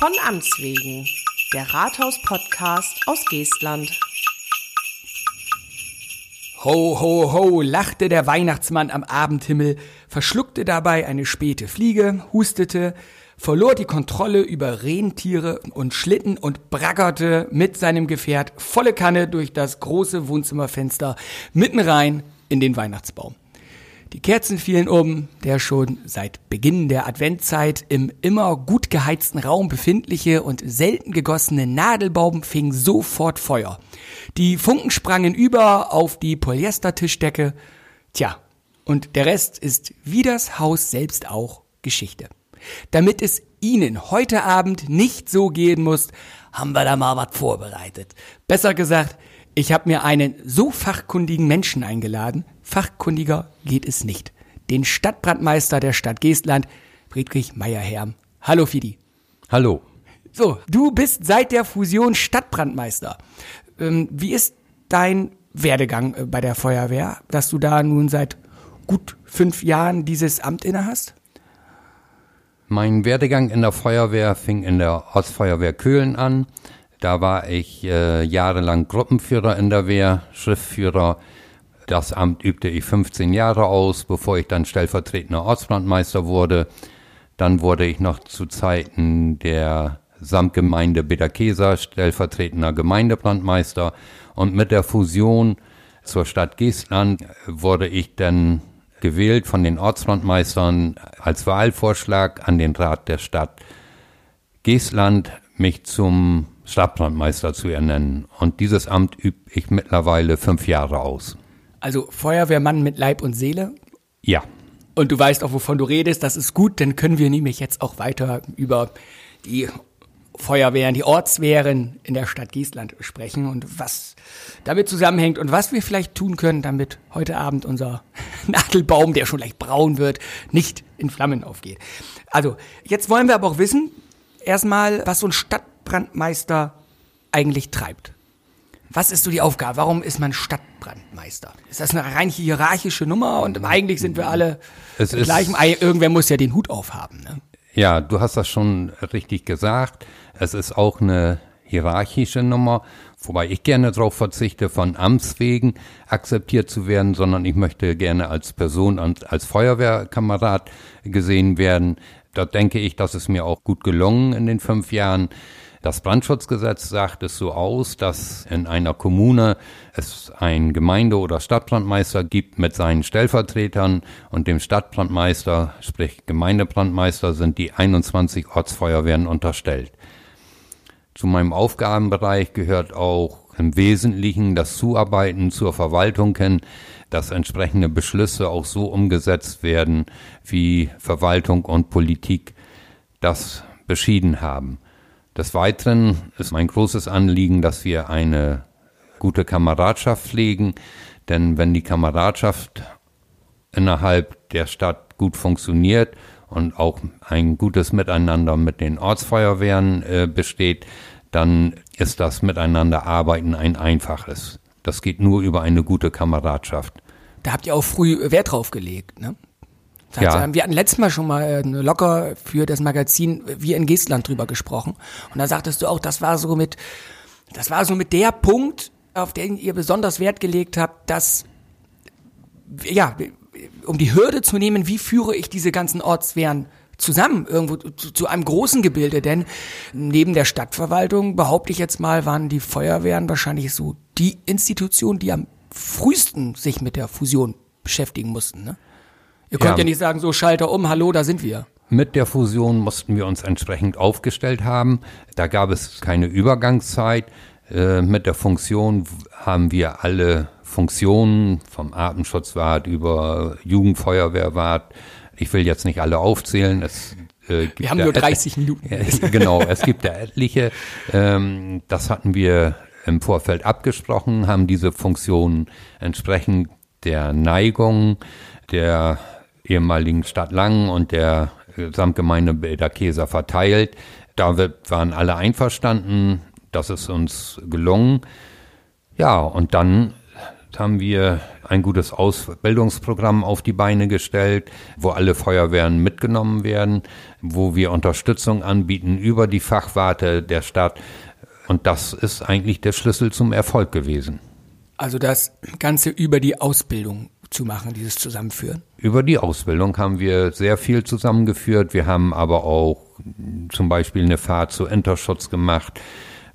Von Amts wegen, der Rathaus-Podcast aus Geestland. Ho, ho, ho, lachte der Weihnachtsmann am Abendhimmel, verschluckte dabei eine späte Fliege, hustete, verlor die Kontrolle über Rentiere und Schlitten und braggerte mit seinem Gefährt volle Kanne durch das große Wohnzimmerfenster mitten rein in den Weihnachtsbaum. Die Kerzen fielen um, der schon seit Beginn der Adventzeit im immer gut geheizten Raum befindliche und selten gegossene Nadelbaum fing sofort Feuer. Die Funken sprangen über auf die Polyestertischdecke. Tja, und der Rest ist wie das Haus selbst auch Geschichte. Damit es Ihnen heute Abend nicht so gehen muss, haben wir da mal was vorbereitet. Besser gesagt, ich habe mir einen so fachkundigen Menschen eingeladen, fachkundiger geht es nicht. Den Stadtbrandmeister der Stadt Geestland, Friedrich Meyerherm. Hallo Fidi. Hallo. So, du bist seit der Fusion Stadtbrandmeister. Ähm, wie ist dein Werdegang äh, bei der Feuerwehr, dass du da nun seit gut fünf Jahren dieses Amt inne hast? Mein Werdegang in der Feuerwehr fing in der Ortsfeuerwehr Köhlen an. Da war ich äh, jahrelang Gruppenführer in der Wehr, Schriftführer. Das Amt übte ich 15 Jahre aus, bevor ich dann stellvertretender Ortsbrandmeister wurde. Dann wurde ich noch zu Zeiten der Samtgemeinde Bederkesa stellvertretender Gemeindebrandmeister. Und mit der Fusion zur Stadt Geestland wurde ich dann gewählt von den Ortsbrandmeistern als Wahlvorschlag an den Rat der Stadt Geestland, mich zum Stadtbrandmeister zu ernennen. Und dieses Amt übe ich mittlerweile fünf Jahre aus. Also Feuerwehrmann mit Leib und Seele? Ja. Und du weißt auch, wovon du redest, das ist gut, dann können wir nämlich jetzt auch weiter über die Feuerwehren, die Ortswehren in der Stadt Giesland sprechen und was damit zusammenhängt und was wir vielleicht tun können, damit heute Abend unser Nadelbaum, der schon leicht braun wird, nicht in Flammen aufgeht. Also, jetzt wollen wir aber auch wissen, erstmal, was so ein Stadtbrandmeister eigentlich treibt. Was ist so die Aufgabe? Warum ist man Stadtbrandmeister? Ist das eine rein hierarchische Nummer und eigentlich sind wir alle es gleich? Irgendwer muss ja den Hut aufhaben. Ne? Ja, du hast das schon richtig gesagt. Es ist auch eine hierarchische Nummer, wobei ich gerne darauf verzichte, von Amts wegen akzeptiert zu werden, sondern ich möchte gerne als Person, als Feuerwehrkamerad gesehen werden. Da denke ich, das ist mir auch gut gelungen in den fünf Jahren. Das Brandschutzgesetz sagt es so aus, dass in einer Kommune es ein Gemeinde- oder Stadtbrandmeister gibt mit seinen Stellvertretern und dem Stadtbrandmeister, sprich Gemeindebrandmeister, sind die 21 Ortsfeuerwehren unterstellt. Zu meinem Aufgabenbereich gehört auch im Wesentlichen das Zuarbeiten zur Verwaltung hin, dass entsprechende Beschlüsse auch so umgesetzt werden, wie Verwaltung und Politik das beschieden haben. Des Weiteren ist mein großes Anliegen, dass wir eine gute Kameradschaft pflegen, denn wenn die Kameradschaft innerhalb der Stadt gut funktioniert und auch ein gutes Miteinander mit den Ortsfeuerwehren äh, besteht, dann ist das Miteinanderarbeiten ein einfaches. Das geht nur über eine gute Kameradschaft. Da habt ihr auch früh Wert drauf gelegt, ne? Ja. Wir hatten letztes Mal schon mal äh, locker für das Magazin Wir in Geestland drüber gesprochen. Und da sagtest du auch, das war so mit, das war so mit der Punkt, auf den ihr besonders Wert gelegt habt, dass, ja, um die Hürde zu nehmen, wie führe ich diese ganzen Ortswehren zusammen irgendwo zu, zu, einem großen Gebilde, denn neben der Stadtverwaltung, behaupte ich jetzt mal, waren die Feuerwehren wahrscheinlich so die Institution, die am frühesten sich mit der Fusion beschäftigen mussten. Ne? Ihr könnt ja. ja nicht sagen, so Schalter um, hallo, da sind wir. Mit der Fusion mussten wir uns entsprechend aufgestellt haben. Da gab es keine Übergangszeit. Äh, mit der Funktion haben wir alle Funktionen vom Atemschutzwart über Jugendfeuerwehrwart. Ich will jetzt nicht alle aufzählen. Es, äh, wir haben nur 30 Minuten. genau, es gibt da etliche. Ähm, das hatten wir im Vorfeld abgesprochen, haben diese Funktionen entsprechend der Neigung der ehemaligen Stadt Langen und der Gesamtgemeinde Bederkeser verteilt. Da waren alle einverstanden, das ist uns gelungen. Ja, und dann haben wir ein gutes Ausbildungsprogramm auf die Beine gestellt, wo alle Feuerwehren mitgenommen werden, wo wir Unterstützung anbieten über die Fachwarte der Stadt. Und das ist eigentlich der Schlüssel zum Erfolg gewesen. Also das Ganze über die Ausbildung zu machen, dieses Zusammenführen? Über die Ausbildung haben wir sehr viel zusammengeführt. Wir haben aber auch zum Beispiel eine Fahrt zu Interschutz gemacht.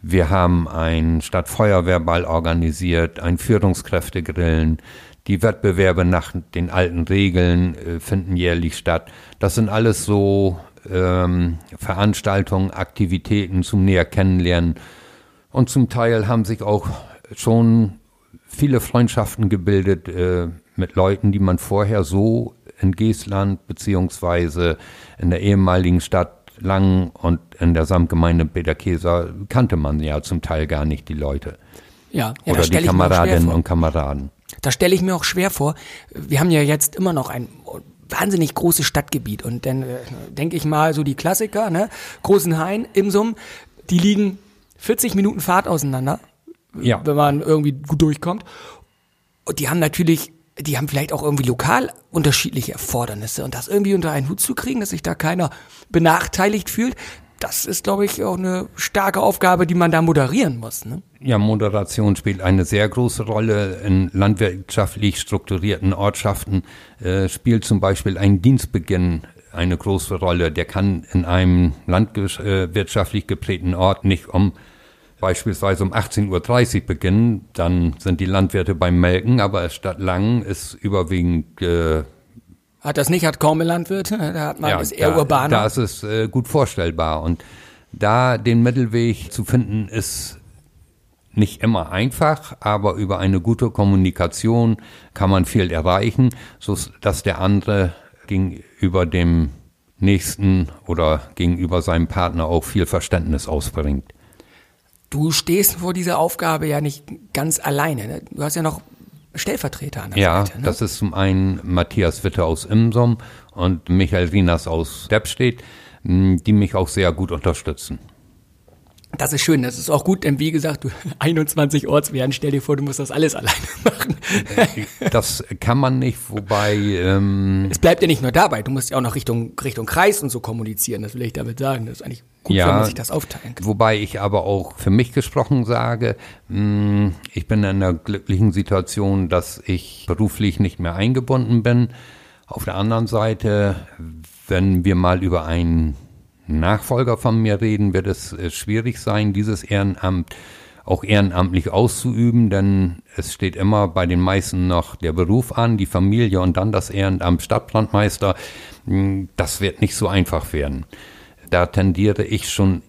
Wir haben ein Stadtfeuerwehrball organisiert, ein Führungskräftegrillen. Die Wettbewerbe nach den alten Regeln äh, finden jährlich statt. Das sind alles so ähm, Veranstaltungen, Aktivitäten zum näher kennenlernen. Und zum Teil haben sich auch schon viele Freundschaften gebildet äh, mit Leuten, die man vorher so in Geestland beziehungsweise in der ehemaligen Stadt Langen und in der Samtgemeinde Peterkeser kannte man ja zum Teil gar nicht die Leute. Ja, ja Oder die Kameradinnen und Kameraden. Da stelle ich mir auch schwer vor. Wir haben ja jetzt immer noch ein wahnsinnig großes Stadtgebiet und dann äh, denke ich mal so die Klassiker, ne? Großen Hain, Imsum, die liegen 40 Minuten Fahrt auseinander, ja. wenn man irgendwie gut durchkommt. Und die haben natürlich die haben vielleicht auch irgendwie lokal unterschiedliche Erfordernisse und das irgendwie unter einen Hut zu kriegen, dass sich da keiner benachteiligt fühlt, das ist, glaube ich, auch eine starke Aufgabe, die man da moderieren muss. Ne? Ja, Moderation spielt eine sehr große Rolle. In landwirtschaftlich strukturierten Ortschaften äh, spielt zum Beispiel ein Dienstbeginn eine große Rolle. Der kann in einem landwirtschaftlich geprägten Ort nicht um beispielsweise um 18.30 Uhr beginnen, dann sind die Landwirte beim Melken, aber Stadt Langen ist überwiegend äh, hat das nicht, hat kaum Landwirte, da hat man ja, ist eher da, urbaner. Da ist es äh, gut vorstellbar und da den Mittelweg zu finden ist nicht immer einfach, aber über eine gute Kommunikation kann man viel erreichen, so dass der andere gegenüber dem Nächsten oder gegenüber seinem Partner auch viel Verständnis ausbringt. Du stehst vor dieser Aufgabe ja nicht ganz alleine. Ne? Du hast ja noch Stellvertreter an der ja, Seite. Ja, ne? das ist zum einen Matthias Witte aus Imsom und Michael Rinas aus Deppstedt, die mich auch sehr gut unterstützen. Das ist schön, das ist auch gut, denn wie gesagt, du 21 Ortswehren, stell dir vor, du musst das alles alleine machen. das kann man nicht, wobei. Ähm, es bleibt ja nicht nur dabei, du musst ja auch noch Richtung, Richtung Kreis und so kommunizieren, das will ich damit sagen. Das ist eigentlich gut, ja, wenn man sich das aufteilen kann. Wobei ich aber auch für mich gesprochen sage, hm, ich bin in einer glücklichen Situation, dass ich beruflich nicht mehr eingebunden bin. Auf der anderen Seite, wenn wir mal über einen Nachfolger von mir reden, wird es äh, schwierig sein, dieses Ehrenamt auch ehrenamtlich auszuüben, denn es steht immer bei den meisten noch der Beruf an, die Familie und dann das Ehrenamt Stadtbrandmeister. Hm, das wird nicht so einfach werden. Da tendiere ich schon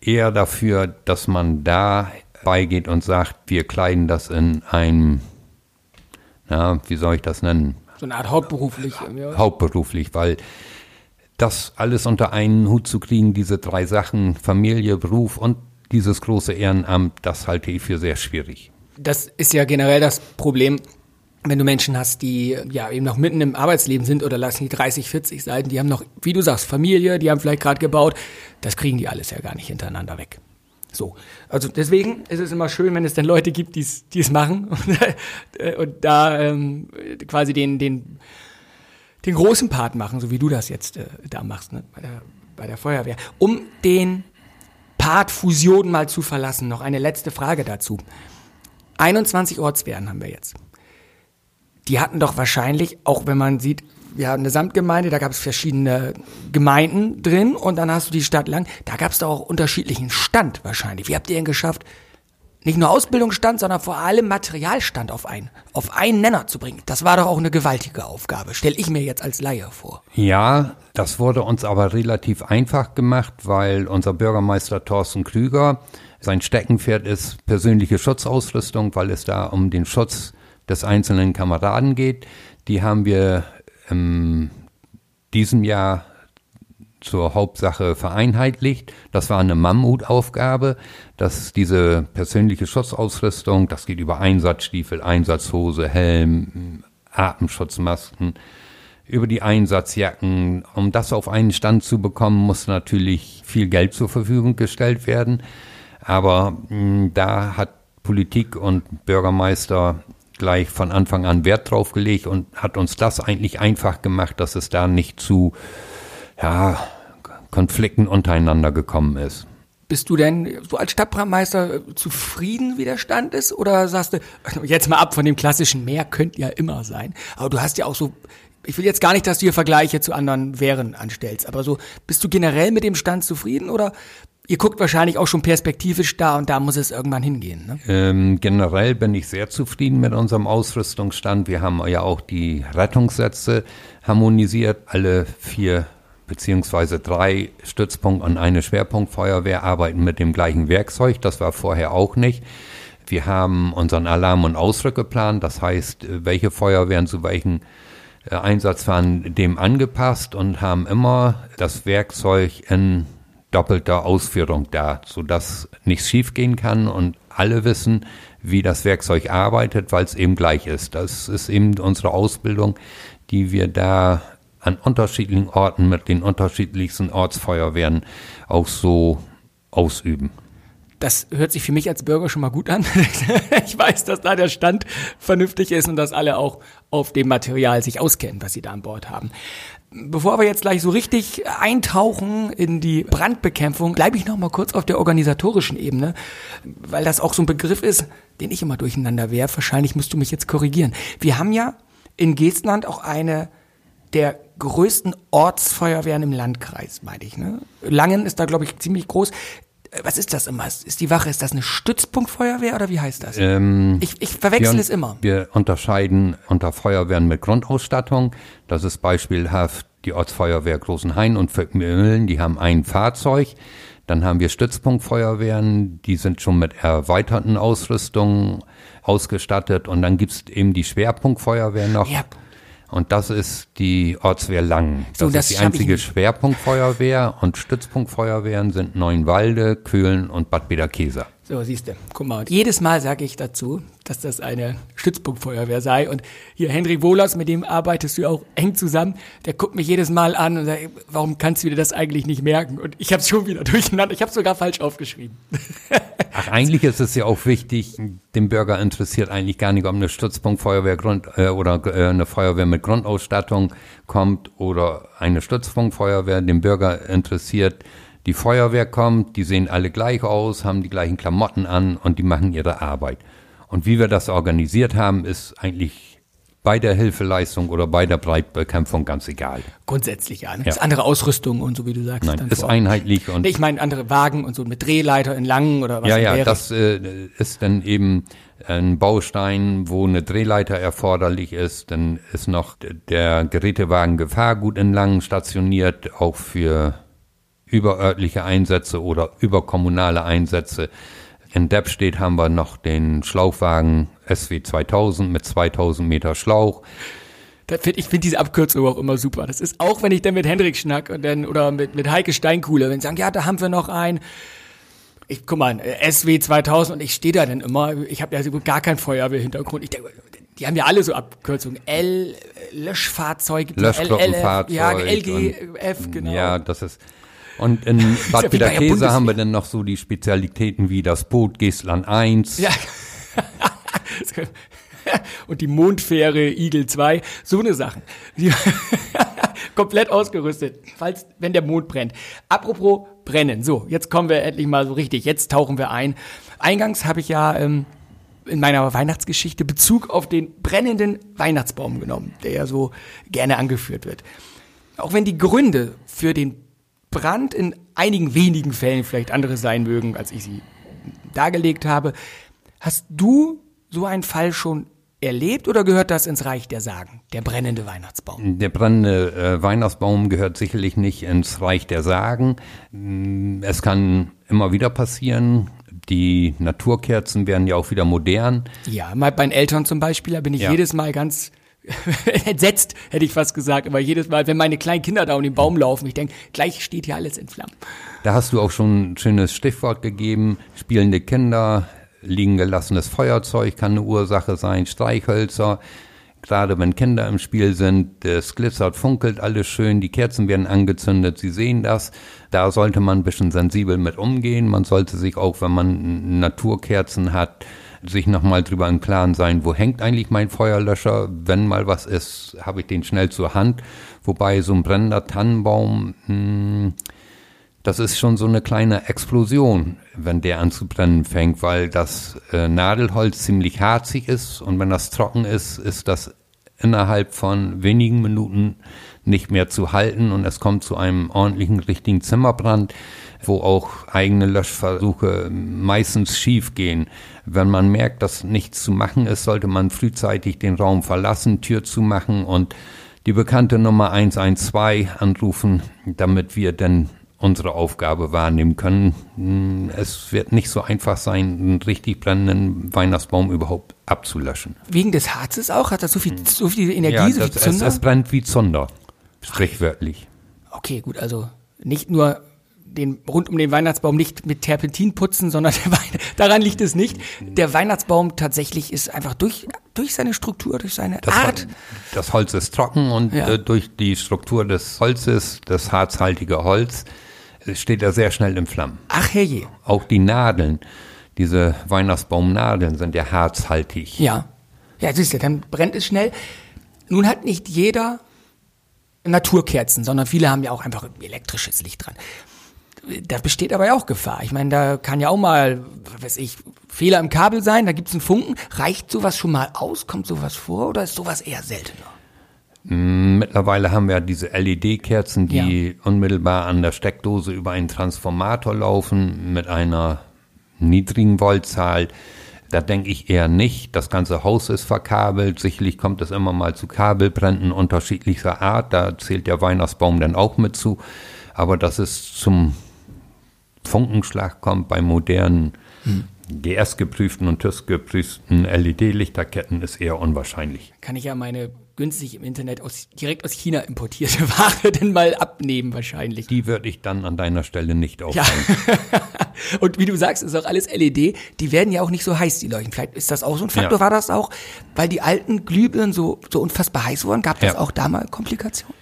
eher dafür, dass man da beigeht und sagt, wir kleiden das in ein, na, wie soll ich das nennen? So eine Art hauptberuflich. Ja. Hauptberuflich, weil das alles unter einen Hut zu kriegen, diese drei Sachen, Familie, Beruf und dieses große Ehrenamt, das halte ich für sehr schwierig. Das ist ja generell das Problem, wenn du Menschen hast, die ja eben noch mitten im Arbeitsleben sind oder lassen die 30, 40 Seiten, die haben noch, wie du sagst, Familie, die haben vielleicht gerade gebaut, das kriegen die alles ja gar nicht hintereinander weg. So, also deswegen ist es immer schön, wenn es dann Leute gibt, die es machen und, und da ähm, quasi den, den den großen Part machen, so wie du das jetzt äh, da machst, ne? bei, der, bei der Feuerwehr. Um den Part Fusion mal zu verlassen, noch eine letzte Frage dazu. 21 Ortswehren haben wir jetzt. Die hatten doch wahrscheinlich, auch wenn man sieht, wir haben eine Samtgemeinde, da gab es verschiedene Gemeinden drin und dann hast du die Stadt lang, da gab es doch auch unterschiedlichen Stand wahrscheinlich. Wie habt ihr denn geschafft, nicht nur Ausbildungsstand, sondern vor allem Materialstand auf einen, auf einen Nenner zu bringen. Das war doch auch eine gewaltige Aufgabe, stelle ich mir jetzt als Laie vor. Ja, das wurde uns aber relativ einfach gemacht, weil unser Bürgermeister Thorsten Krüger, sein Steckenpferd ist persönliche Schutzausrüstung, weil es da um den Schutz des einzelnen Kameraden geht. Die haben wir in diesem Jahr zur Hauptsache vereinheitlicht. Das war eine Mammutaufgabe, dass diese persönliche Schutzausrüstung, das geht über Einsatzstiefel, Einsatzhose, Helm, Atemschutzmasken, über die Einsatzjacken. Um das auf einen Stand zu bekommen, muss natürlich viel Geld zur Verfügung gestellt werden. Aber mh, hm, da hat Politik und Bürgermeister gleich von Anfang an Wert drauf gelegt und hat uns das eigentlich einfach gemacht, dass es da nicht zu ja, Konflikten untereinander gekommen ist. Bist du denn so als Stadtbrandmeister zufrieden, wie der Stand ist? Oder sagst du, jetzt mal ab von dem klassischen Mehr könnte ja immer sein. Aber du hast ja auch so, ich will jetzt gar nicht, dass du hier Vergleiche zu anderen Wehren anstellst, aber so, bist du generell mit dem Stand zufrieden oder ihr guckt wahrscheinlich auch schon perspektivisch da und da muss es irgendwann hingehen. Ne? Ähm, generell bin ich sehr zufrieden mit unserem Ausrüstungsstand. Wir haben ja auch die Rettungssätze harmonisiert. Alle vier beziehungsweise drei Stützpunkt- und eine Schwerpunktfeuerwehr arbeiten mit dem gleichen Werkzeug. Das war vorher auch nicht. Wir haben unseren Alarm- und Ausrückeplan, das heißt, welche Feuerwehren zu welchen äh, Einsatz waren, dem angepasst und haben immer das Werkzeug in doppelter Ausführung da, sodass nichts schiefgehen kann und alle wissen, wie das Werkzeug arbeitet, weil es eben gleich ist. Das ist eben unsere Ausbildung, die wir da an unterschiedlichen Orten mit den unterschiedlichsten Ortsfeuerwehren auch so ausüben. Das hört sich für mich als Bürger schon mal gut an. ich weiß, dass da der Stand vernünftig ist und dass alle auch auf dem Material sich auskennen, was sie da an Bord haben. Bevor wir jetzt gleich so richtig eintauchen in die Brandbekämpfung, bleibe ich noch mal kurz auf der organisatorischen Ebene, weil das auch so ein Begriff ist, den ich immer durcheinander werfe. Wahrscheinlich musst du mich jetzt korrigieren. Wir haben ja in Geestland auch eine der größten Ortsfeuerwehren im Landkreis, meine ich. Ne? Langen ist da, glaube ich, ziemlich groß. Äh, was ist das immer? Ist die Wache, ist das eine Stützpunktfeuerwehr oder wie heißt das? Ähm, ich, ich verwechsel wir, es immer. Wir unterscheiden unter Feuerwehren mit Grundausstattung. Das ist beispielhaft die Ortsfeuerwehr Großenhain und Vöckmühlen, die haben ein Fahrzeug. Dann haben wir Stützpunktfeuerwehren, die sind schon mit erweiterten Ausrüstungen ausgestattet. Und dann gibt's eben die Schwerpunktfeuerwehr noch. Ja. Und das ist die Ortswehr Langen. Das, so, das ist die einzige Schwerpunktfeuerwehr und Stützpunktfeuerwehren sind Neuenwalde, Köhlen und Bad Bederkesa. So, siehst du, guck mal. Jedes Mal sage ich dazu, dass das eine Stützpunktfeuerwehr sei. Und hier Henry Wohlers, mit dem arbeitest du auch eng zusammen, der guckt mich jedes Mal an und sagt, warum kannst du dir das eigentlich nicht merken? Und ich habe es schon wieder durcheinander. Ich habe sogar falsch aufgeschrieben. Ach, eigentlich ist es ja auch wichtig, dem Bürger interessiert eigentlich gar nicht, ob eine Stützpunktfeuerwehr Grund, äh, oder äh, eine Feuerwehr mit Grundausstattung kommt oder eine Stützpunktfeuerwehr. Dem Bürger interessiert, die Feuerwehr kommt, die sehen alle gleich aus, haben die gleichen Klamotten an und die machen ihre Arbeit. Und wie wir das organisiert haben, ist eigentlich bei der Hilfeleistung oder bei der Breitbekämpfung ganz egal. Grundsätzlich ja. Ne? Ja. Ist andere Ausrüstung und so wie du sagst. Nein, ist einheitlich und. Ich meine andere Wagen und so mit Drehleiter in langen oder was Ja, ja, wäre. das äh, ist dann eben ein Baustein, wo eine Drehleiter erforderlich ist. Dann ist noch der Gerätewagen Gefahrgut in Langen stationiert, auch für überörtliche Einsätze oder überkommunale Einsätze. In Deppstedt haben wir noch den Schlauchwagen SW 2000 mit 2000 Meter Schlauch. Find, ich finde diese Abkürzung auch immer super. Das ist auch, wenn ich dann mit Hendrik schnack und dann, oder mit, mit Heike Steinkuhle, wenn sie sagen, ja, da haben wir noch einen. Ich, guck mal, SW 2000 und ich stehe da dann immer, ich habe ja gar keinen Feuerwehrhintergrund. Ich denke, die haben ja alle so Abkürzungen. L, Löschfahrzeug, Löschglockenfahrzeug. Ja, LGF, genau. Ja, das ist, und in Bad Peterkäse haben wir dann noch so die Spezialitäten wie das Boot Geestland 1. Ja. Und die Mondfähre Igel 2, so eine Sachen. komplett ausgerüstet, falls, wenn der Mond brennt. Apropos brennen. So, jetzt kommen wir endlich mal so richtig. Jetzt tauchen wir ein. Eingangs habe ich ja ähm, in meiner Weihnachtsgeschichte Bezug auf den brennenden Weihnachtsbaum genommen, der ja so gerne angeführt wird. Auch wenn die Gründe für den Brand in einigen wenigen Fällen vielleicht andere sein mögen, als ich sie dargelegt habe. Hast du so einen Fall schon erlebt oder gehört das ins Reich der Sagen, der brennende Weihnachtsbaum? Der brennende äh, Weihnachtsbaum gehört sicherlich nicht ins Reich der Sagen. Mm, es kann immer wieder passieren. Die Naturkerzen werden ja auch wieder modern. Ja, bei meinen Eltern zum Beispiel, da bin ich ja. jedes Mal ganz entsetzt, hätte ich fast gesagt. Aber jedes Mal, wenn meine kleinen Kinder da um den Baum laufen, ich denke, gleich steht hier alles in Flammen. Da hast du auch schon ein schönes Stichwort gegeben. Spielende Kinder, liegen gelassenes Feuerzeug kann eine Ursache sein, Streichhölzer. Gerade wenn Kinder im Spiel sind, es glitzert, funkelt alles schön, die Kerzen werden angezündet, sie sehen das. Da sollte man ein bisschen sensibel mit umgehen. Man sollte sich auch, wenn man Naturkerzen hat, sich nochmal drüber im Klaren sein, wo hängt eigentlich mein Feuerlöscher? Wenn mal was ist, habe ich den schnell zur Hand. Wobei so ein brennender Tannenbaum, mh, hm, das ist schon so eine kleine Explosion, wenn der an zu brennen fängt, weil das äh, Nadelholz ziemlich harzig ist und wenn das trocken ist, ist das innerhalb von wenigen Minuten nicht mehr zu halten und es kommt zu einem ordentlichen, richtigen Zimmerbrand, wo auch eigene Löschversuche meistens schief gehen. Wenn man merkt, dass nichts zu machen ist, sollte man frühzeitig den Raum verlassen, Tür zu machen und die bekannte Nummer 112 anrufen, damit wir denn unsere Aufgabe wahrnehmen können. Hm, es wird nicht so einfach sein, einen richtig brennenden Weihnachtsbaum überhaupt abzulöschen. Wegen des Harzes auch? Hat das so viel, so viel Energie, ja, so das, viel Zunder? Es, es brennt wie Zunder, sprichwörtlich. Okay, gut, also nicht nur den, rund um den Weihnachtsbaum nicht mit Terpentin putzen, sondern daran liegt es nicht. Der Weihnachtsbaum tatsächlich ist einfach durch, durch seine Struktur, durch seine das, Art. Das Holz ist trocken und ja. äh, durch die Struktur des Holzes, das harzhaltige Holz, steht er sehr schnell in Flammen. Ach herrje. Auch die Nadeln, diese Weihnachtsbaumnadeln sind ja harzhaltig. Ja. Ja, siehst du, dann brennt es schnell. Nun hat nicht jeder Naturkerzen, sondern viele haben ja auch einfach elektrisches Licht dran. Da besteht aber ja auch Gefahr. Ich meine, da kann ja auch mal, was weiß ich, Fehler im Kabel sein, da gibt es einen Funken. Reicht sowas schon mal aus? Kommt sowas vor oder ist sowas eher seltener? Mm, mittlerweile haben wir diese LED-Kerzen, die ja. unmittelbar an der Steckdose über einen Transformator laufen mit einer niedrigen Voltzahl. Da denke ich eher nicht. Das ganze Haus ist verkabelt. Sicherlich kommt es immer mal zu Kabelbränden unterschiedlicher Art. Da zählt der Weihnachtsbaum dann auch mit zu. Aber dass es zum Funkenschlag kommt bei modernen hm. GS-geprüften und TÜV-geprüften LED-Lichterketten ist eher unwahrscheinlich. Kann ich ja meine günstig im Internet aus, direkt aus China importierte Ware denn mal abnehmen wahrscheinlich. Die würde ich dann an deiner Stelle nicht aufnehmen. Ja. und wie du sagst, ist auch alles LED. Die werden ja auch nicht so heiß, die Leuchten. Vielleicht ist das auch so ein Faktor. Ja. War das auch, weil die alten Glühbirnen so, so unfassbar heiß wurden? Gab das ja. auch da mal Komplikationen?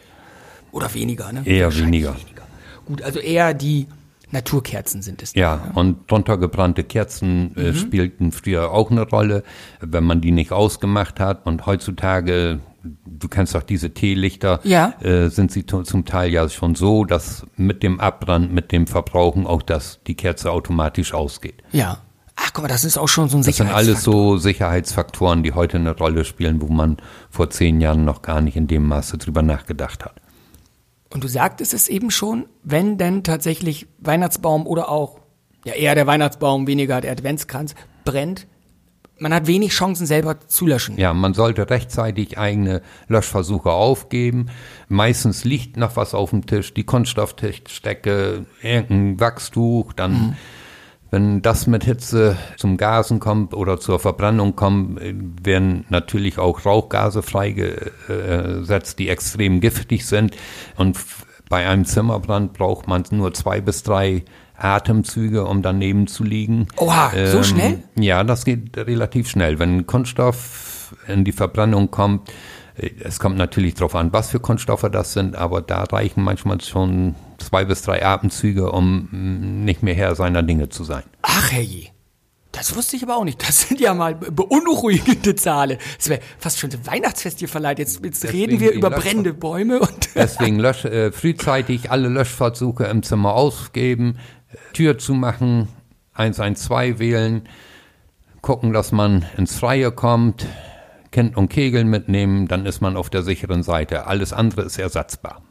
Oder weniger, ne? Eher weniger. weniger. Gut, also eher die Naturkerzen sind es. Ja, ja, und drunter gebrannte Kerzen äh, mhm. spielten früher auch eine Rolle, wenn man die nicht ausgemacht hat. Und heutzutage, du kennst doch diese Teelichter, ja. äh, sind sie zum Teil ja schon so, dass mit dem Abbrand, mit dem Verbrauchen auch das, die Kerze automatisch ausgeht. Ja. Ach, guck mal, das ist auch schon so ein Das sind alles so Sicherheitsfaktoren, die heute eine Rolle spielen, wo man vor zehn Jahren noch gar nicht in dem Maße drüber nachgedacht hat. Und du sagtest es eben schon, wenn denn tatsächlich Weihnachtsbaum oder auch, ja eher der Weihnachtsbaum, weniger der Adventskranz brennt, man hat wenig Chancen selber zu löschen. Ja, man sollte rechtzeitig eigene Löschversuche aufgeben. Meistens liegt noch was auf dem Tisch, die Kunststofftischdecke, irgendein Wachstuch, dann mhm. Wenn das mit Hitze zum Gasen kommt oder zur Verbrennung kommt, werden natürlich auch Rauchgase freigesetzt, die extrem giftig sind. Und bei einem Zimmerbrand braucht man nur zwei bis drei Atemzüge, um daneben zu liegen. Oha, ähm, so schnell? Ja, das geht relativ schnell. Wenn Kunststoff in die Verbrennung kommt, es kommt natürlich darauf an, was für Kunststoffe das sind, aber da reichen manchmal schon zwei bis drei Atemzüge, um mm, nicht mehr Herr seiner Dinge zu sein. Ach herrje. Das wusste ich aber auch nicht. Das sind ja mal beunruhigende Zahlen. Es wäre fast schon ein Weihnachtsfest hier verleiht. Jetzt, jetzt reden wir über Lösch brennende Bäume. Und deswegen lösch, äh, frühzeitig alle Löschversuche im Zimmer ausgeben, Tür zumachen, 112 wählen, gucken, dass man ins Freie kommt, Kind und Kegel mitnehmen, dann ist man auf der sicheren Seite. Alles andere ist ersatzbar.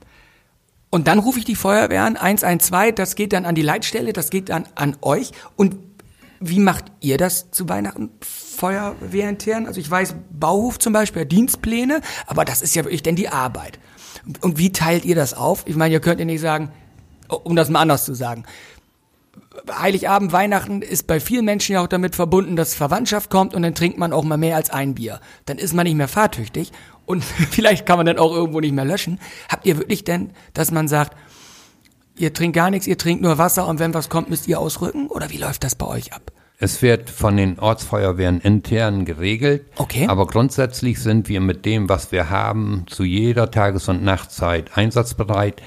Und dann rufe ich die Feuerwehr an, 112, das geht dann an die Leitstelle, das geht dann an euch. Und wie macht ihr das zu Weihnachten feuerwehrintern? Also ich weiß, Bauhof zum Beispiel, Dienstpläne, aber das ist ja wirklich denn die Arbeit. Und wie teilt ihr das auf? Ich meine, ihr könnt ja nicht sagen, um das mal anders zu sagen, Heiligabend, Weihnachten ist bei vielen Menschen ja auch damit verbunden, dass Verwandtschaft kommt und dann trinkt man auch mal mehr als ein Bier. Dann ist man nicht mehr fahrtüchtig und vielleicht kann man dann auch irgendwo nicht mehr löschen. Habt ihr wirklich denn, dass man sagt, ihr trinkt gar nichts, ihr trinkt nur Wasser und wenn was kommt, müsst ihr ausrücken? Oder wie läuft das bei euch ab? Es wird von den Ortsfeuerwehren intern geregelt. Okay. Aber grundsätzlich sind wir mit dem, was wir haben, zu jeder Tages- und Nachtzeit einsatzbereit.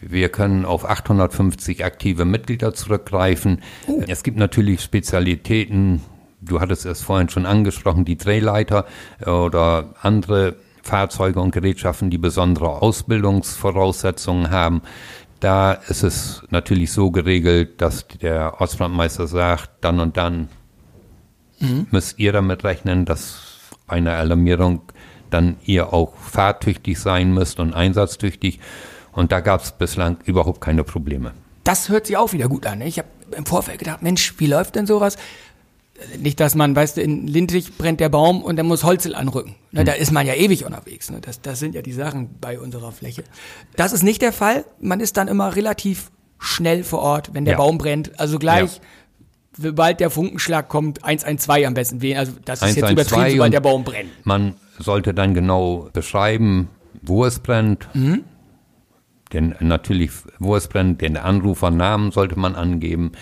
Wir können auf 850 aktive Mitglieder zurückgreifen. Uh. Es gibt natürlich Spezialitäten du hattest es vorhin schon angesprochen, die Drehleiter oder andere Fahrzeuge und Gerätschaften, die besondere Ausbildungsvoraussetzungen haben. Da ist es natürlich so geregelt, dass der Ortsbrandmeister sagt, dann und dann mhm. müsst ihr damit rechnen, dass bei einer Alarmierung dann ihr auch fahrtüchtig sein müsst und einsatztüchtig. Und da gab es bislang überhaupt keine Probleme. Das hört sich auch wieder gut an. Ne? Ich habe im Vorfeld gedacht, Mensch, wie läuft denn sowas? Nicht, dass man, weißt du, in Lindwig brennt der Baum und dann muss Holzel anrücken. Ne, mhm. Da ist man ja ewig unterwegs. Ne? Das, das sind ja die Sachen bei unserer Fläche. Das ist nicht der Fall. Man ist dann immer relativ schnell vor Ort, wenn der ja. Baum brennt. Also gleich, ja. sobald der Funkenschlag kommt, 112 am besten wählen. Also das ist 1, jetzt übertrieben, sobald der Baum brennt. Man sollte dann genau beschreiben, wo es brennt. Mhm. Denn natürlich, wo es brennt, den Anrufernamen sollte man angeben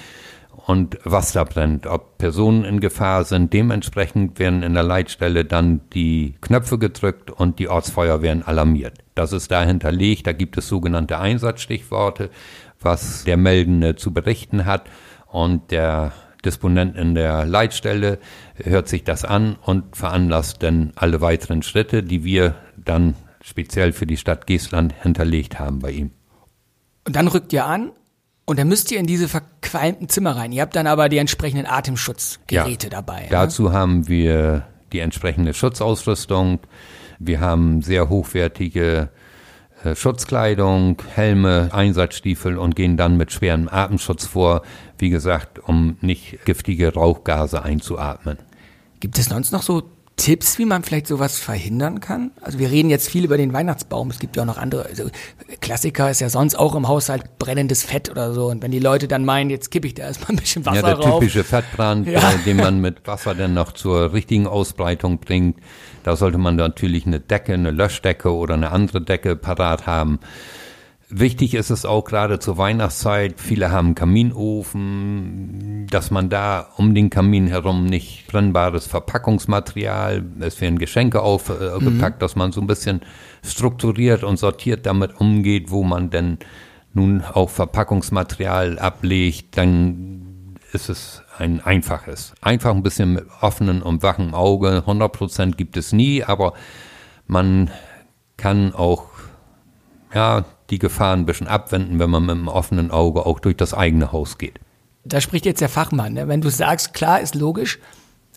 und was da brennt, ob Personen in Gefahr sind. Dementsprechend werden in der Leitstelle dann die Knöpfe gedrückt und die Ortsfeuerwehren alarmiert. Das ist da hinterlegt, da gibt es sogenannte Einsatzstichworte, was der Meldende zu berichten hat und der Disponent in der Leitstelle hört sich das an und veranlasst dann alle weiteren Schritte, die wir dann speziell für die Stadt Geestland hinterlegt haben bei ihm. Und dann rückt ihr an und dann müsst ihr in diese verqualmten Zimmer rein. Ihr habt dann aber die entsprechenden Atemschutzgeräte ja, dabei. Ne? Dazu ne? haben wir die entsprechende Schutzausrüstung. Wir haben sehr hochwertige äh, Schutzkleidung, Helme, Einsatzstiefel und gehen dann mit schwerem Atemschutz vor, wie gesagt, um nicht giftige Rauchgase einzuatmen. Gibt es sonst noch so Tipps, wie man vielleicht sowas verhindern kann? Also wir reden jetzt viel über den Weihnachtsbaum. Es gibt ja auch noch andere. Also Klassiker ist ja sonst auch im Haushalt brennendes Fett oder so. Und wenn die Leute dann meinen, jetzt kippe ich da erstmal ein bisschen Wasser rauf. Ja, der rauf. typische Fettbrand, ja. äh, den man mit Wasser dann noch zur richtigen Ausbreitung bringt. Da sollte man natürlich eine Decke, eine Löschdecke oder eine andere Decke parat haben. Wichtig ist es auch gerade zur Weihnachtszeit. Viele haben Kaminofen, dass man da um den Kamin herum nicht brennbares Verpackungsmaterial, es werden Geschenke aufgepackt, mhm. dass man so ein bisschen strukturiert und sortiert damit umgeht, wo man denn nun auch Verpackungsmaterial ablegt, dann ist es ein einfaches. Einfach ein bisschen mit offenen und wachen Auge. 100 Prozent gibt es nie, aber man kann auch ja, die Gefahren ein bisschen abwenden, wenn man mit einem offenen Auge auch durch das eigene Haus geht. Da spricht jetzt der Fachmann. Ne? Wenn du sagst, klar, ist logisch.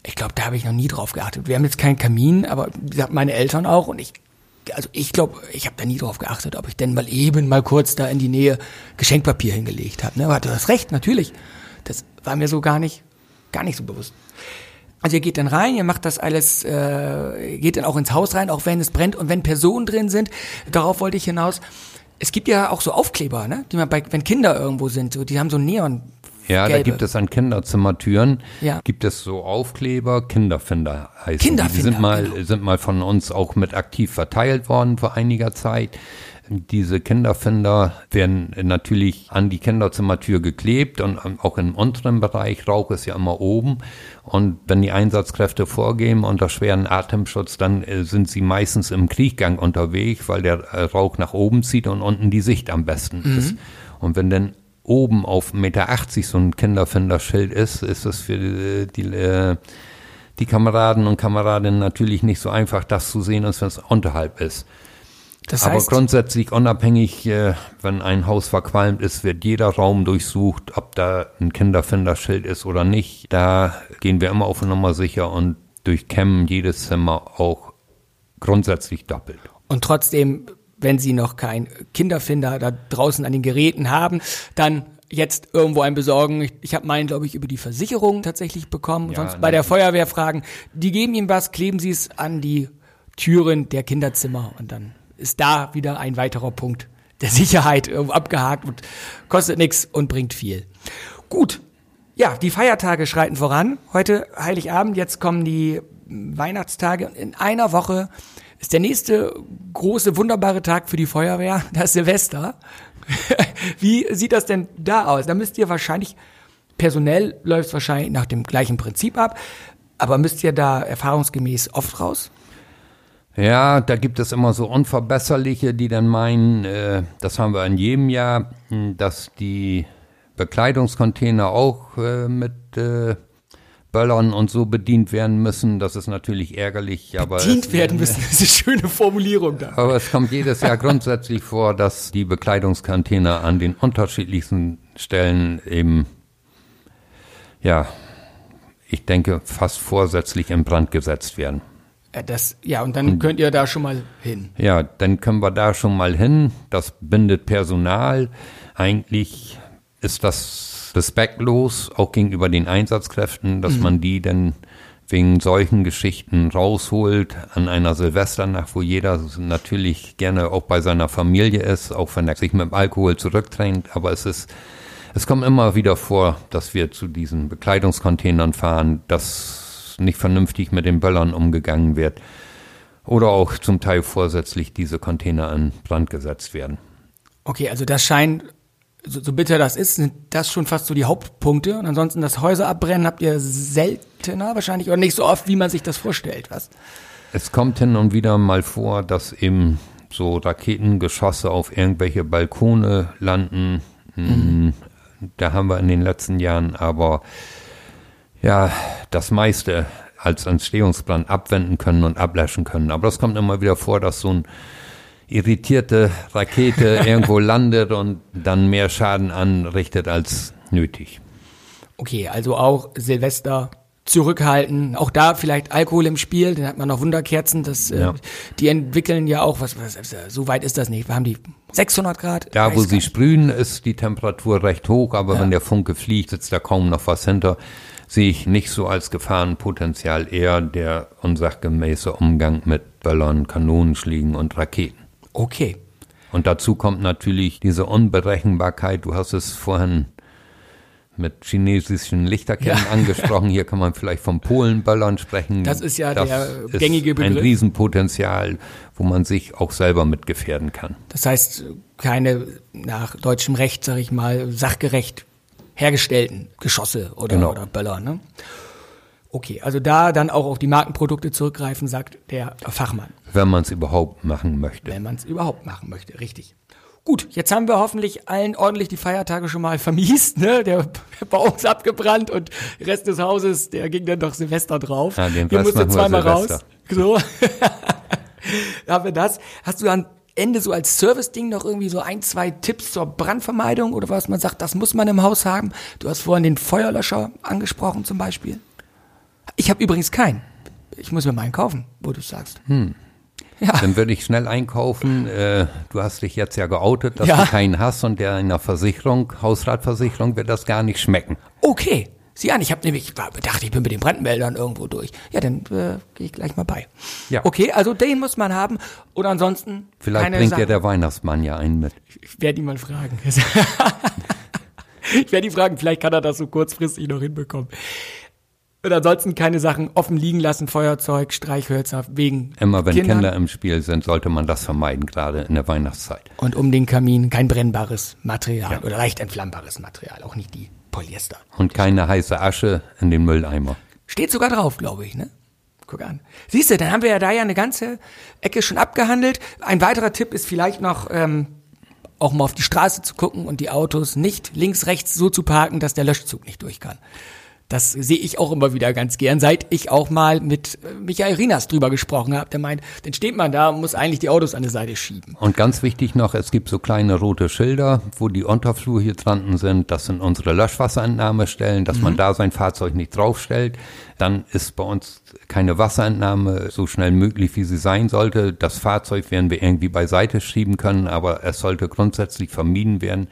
Ich glaube, da habe ich noch nie drauf geachtet. Wir haben jetzt keinen Kamin, aber meine Eltern auch und ich also ich glaube, ich habe da nie drauf geachtet, ob ich denn mal eben mal kurz da in die Nähe Geschenkpapier hingelegt habe. Ne? Aber du hast recht, natürlich. Das war mir so gar nicht, gar nicht so bewusst. Also ihr geht dann rein, ihr macht das alles, äh, geht dann auch ins Haus rein, auch wenn es brennt und wenn Personen drin sind. Darauf wollte ich hinaus. Es gibt ja auch so Aufkleber, ne? Die man bei, wenn Kinder irgendwo sind, so, die haben so Neon. Ja, Gelbe. da gibt es an Kinderzimmertüren, ja. gibt es so Aufkleber, Kinderfinder heißen Kinderfinder, die. Die sind mal, genau. sind mal von uns auch mit aktiv verteilt worden vor einiger Zeit. Diese Kinderfinder werden natürlich an die Kinderzimmertür geklebt und auch im unteren Bereich, Rauch ist ja immer oben. Und wenn die Einsatzkräfte vorgehen unter schweren Atemschutz, dann äh, sind sie meistens im Krieggang unterwegs, weil der äh, Rauch nach oben zieht und unten die Sicht am besten mhm. ist. Und wenn dann oben auf 1,80 Meter so ein Kinderfinderschild ist, ist es für die, die, äh, die Kameraden und Kameradinnen natürlich nicht so einfach, das zu sehen, als wenn es unterhalb ist. Das heißt, Aber grundsätzlich unabhängig, äh, wenn ein Haus verqualmt ist, wird jeder Raum durchsucht, ob da ein Kinderfinderschild ist oder nicht. Da gehen wir immer auf Nummer sicher und durchkämmen jedes Zimmer auch grundsätzlich doppelt. Und trotzdem, wenn Sie noch kein Kinderfinder da draußen an den Geräten haben, dann jetzt irgendwo einen besorgen. Ich, ich habe meinen, glaube ich, über die Versicherung tatsächlich bekommen. Ja, sonst bei der Feuerwehr fragen. Die geben Ihnen was, kleben Sie es an die Türen der Kinderzimmer und dann ist da wieder ein weiterer Punkt der Sicherheit abgehakt und kostet nichts und bringt viel. Gut. Ja, die Feiertage schreiten voran. Heute Heiligabend, jetzt kommen die Weihnachtstage. In einer Woche ist der nächste große, wunderbare Tag für die Feuerwehr, das Silvester. Wie sieht das denn da aus? Da müsst ihr wahrscheinlich, personell läuft es wahrscheinlich nach dem gleichen Prinzip ab, aber müsst ihr da erfahrungsgemäß oft raus? Ja, da gibt es immer so Unverbesserliche, die dann meinen, äh, das haben wir in jedem Jahr, hm, dass die Bekleidungscontainer auch äh, mit äh, Böllern und so bedient werden müssen. Das ist natürlich ärgerlich, aber Bedient es, werden müssen, das ist eine schöne Formulierung da. aber es kommt jedes Jahr grundsätzlich vor, dass die Bekleidungscontainer an den unterschiedlichsten Stellen eben, ja, ich denke, fast vorsätzlich in Brand gesetzt werden. Äh, Das, ja, und dann könnt ihr da schon mal hin. Ja, dann können wir da schon mal hin. Das bindet Personal. Eigentlich ist das respektlos, auch gegenüber den Einsatzkräften, dass man die dann wegen solchen Geschichten rausholt an einer Silvesternacht, wo jeder natürlich gerne auch bei seiner Familie ist, auch wenn er sich mit dem Alkohol zurückdrängt. Aber es ist, es kommt immer wieder vor, dass wir zu diesen Bekleidungscontainern fahren, dass nicht vernünftig mit den Böllern umgegangen wird oder auch zum Teil vorsätzlich diese Container an Brand gesetzt werden. Okay, also das scheint, so, so bitter das ist, sind das schon fast so die Hauptpunkte. Und ansonsten das Häuser abbrennen habt ihr seltener wahrscheinlich oder nicht so oft, wie man sich das vorstellt, was? Es kommt hin und wieder mal vor, dass eben so Raketengeschosse auf irgendwelche Balkone landen. Mhm. Da haben wir in den letzten Jahren aber ja das meiste als Entstehungsbrand abwenden können und ablöschen können. Aber das kommt immer wieder vor, dass so ein irritierte Rakete irgendwo landet und dann mehr Schaden anrichtet als nötig. Okay, also auch Silvester zurückhalten. Auch da vielleicht Alkohol im Spiel, dann hat man noch Wunderkerzen. Das, Ja. äh, die entwickeln ja auch, was, was, so weit ist das nicht. Wir haben die 600 Grad. Da, wo sie sprühen, ist die Temperatur recht hoch, aber wenn der Funke fliegt, sitzt da kaum noch was hinter. Sehe ich nicht so als Gefahrenpotenzial, eher der unsachgemäße Umgang mit Böllern, Kanonenschlägen und Raketen. Okay. Und dazu kommt natürlich diese Unberechenbarkeit. Du hast es vorhin mit chinesischen Lichterketten Ja. angesprochen. Hier kann man vielleicht vom Polenböllern sprechen. Das ist ja der ist gängige Ein Begriff. Riesenpotenzial, wo man sich auch selber mit gefährden kann. Das heißt, keine nach deutschem Recht, sag ich mal, sachgerecht hergestellten Geschosse oder, Genau. oder Böller. Ne? Okay, also da dann auch auf die Markenprodukte zurückgreifen, sagt der Fachmann, Wenn man es überhaupt machen möchte. wenn man es überhaupt machen möchte. Richtig. Gut, jetzt haben wir hoffentlich allen ordentlich die Feiertage schon mal vermiest. Ne? Der Baum ist abgebrannt und Rest des Hauses, der ging dann doch Silvester drauf. Ja, den wir zweimal raus. So. haben wir das. Hast du am Ende so als Service-Ding noch irgendwie so ein, zwei Tipps zur Brandvermeidung oder was man sagt, das muss man im Haus haben? Du hast vorhin den Feuerlöscher angesprochen zum Beispiel. Ich habe übrigens keinen. Ich muss mir meinen kaufen, wo du sagst. Ja. Dann würde ich schnell einkaufen. Äh, du hast dich jetzt ja geoutet, dass Ja. du keinen hast und der in der Versicherung, Hausratversicherung, wird das gar nicht schmecken. Okay. Sieh an, ich habe nämlich dachte, ich bin mit den Brandmeldern irgendwo durch. Ja, dann äh, gehe ich gleich mal bei. Ja. Okay, also den muss man haben. Oder ansonsten Vielleicht bringt Sachen. dir der Weihnachtsmann ja einen mit. Ich werde ihn mal fragen. ich werde ihn fragen, vielleicht kann er das so kurzfristig noch hinbekommen. Und ansonsten keine Sachen offen liegen lassen, Feuerzeug, Streichhölzer, wegen Immer wenn Kindern. Kinder im Spiel sind, sollte man das vermeiden, gerade in der Weihnachtszeit. Und um den Kamin kein brennbares Material Ja. oder leicht entflammbares Material, auch nicht die Polyester. Und keine heiße Asche in den Mülleimer. Steht sogar drauf, glaube ich, ne? Guck an. Siehst du, dann haben wir ja da ja eine ganze Ecke schon abgehandelt. Ein weiterer Tipp ist vielleicht noch, ähm, auch mal auf die Straße zu gucken und die Autos nicht links, rechts so zu parken, dass der Löschzug nicht durch kann. Das sehe ich auch immer wieder ganz gern, seit ich auch mal mit äh, Michael Rinas drüber gesprochen habe. Der meint, dann steht man da und muss eigentlich die Autos an die Seite schieben. Und ganz wichtig noch, es gibt so kleine rote Schilder, wo die Unterflurhydranten sind. Das sind unsere Löschwasserentnahmestellen, dass man da sein Fahrzeug nicht draufstellt. Dann ist bei uns keine Wasserentnahme so schnell möglich, wie sie sein sollte. Das Fahrzeug werden wir irgendwie beiseite schieben können, aber es sollte grundsätzlich vermieden werden.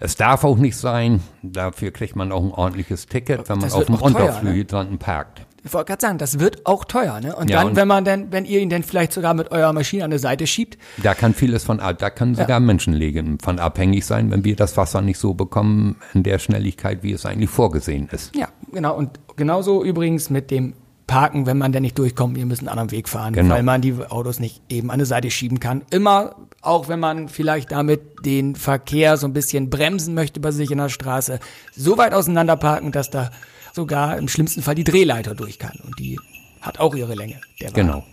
Es darf auch nicht sein, dafür kriegt man auch ein ordentliches Ticket, wenn man auf dem teuer, ne? Parkt. Ich wollte gerade sagen, das wird auch teuer, ne? Und Ja, dann, und- wenn man dann, wenn ihr ihn dann vielleicht sogar mit eurer Maschine an der Seite schiebt, Da kann vieles von, ab- da können sogar Menschenleben von abhängig sein, wenn wir das Wasser nicht so bekommen in der Schnelligkeit, wie es eigentlich vorgesehen ist. Ja, genau. Und genauso übrigens mit dem Parken, wenn man da nicht durchkommt, wir müssen einen anderen Weg fahren, Genau. weil man die Autos nicht eben an die Seite schieben kann. Immer, auch wenn man vielleicht damit den Verkehr so ein bisschen bremsen möchte bei sich in der Straße, so weit auseinander parken, dass da sogar im schlimmsten Fall die Drehleiter durch kann. Und die hat auch ihre Länge. Genau.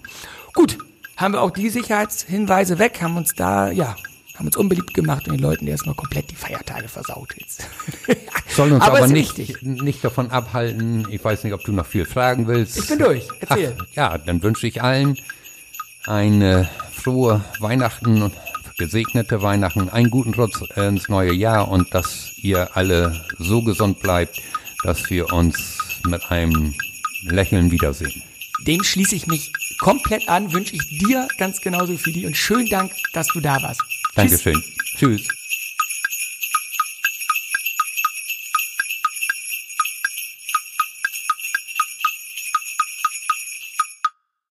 Gut, haben wir auch die Sicherheitshinweise weg, haben uns da, ja, haben uns unbeliebt gemacht und den Leuten erstmal komplett die Feiertage versaut jetzt. Soll uns aber, ist nicht, nicht davon abhalten. Ich weiß nicht, ob du noch viel fragen willst. Ich bin durch. Erzähl. Ach, ja, dann wünsche ich allen eine frohe Weihnachten gesegnete Weihnachten, einen guten Rutsch ins neue Jahr und dass ihr alle so gesund bleibt, dass wir uns mit einem Lächeln wiedersehen. Dem schließe ich mich komplett an, wünsche ich dir ganz genauso viel und schönen Dank, dass du da warst. Tschüss. Dankeschön. Tschüss.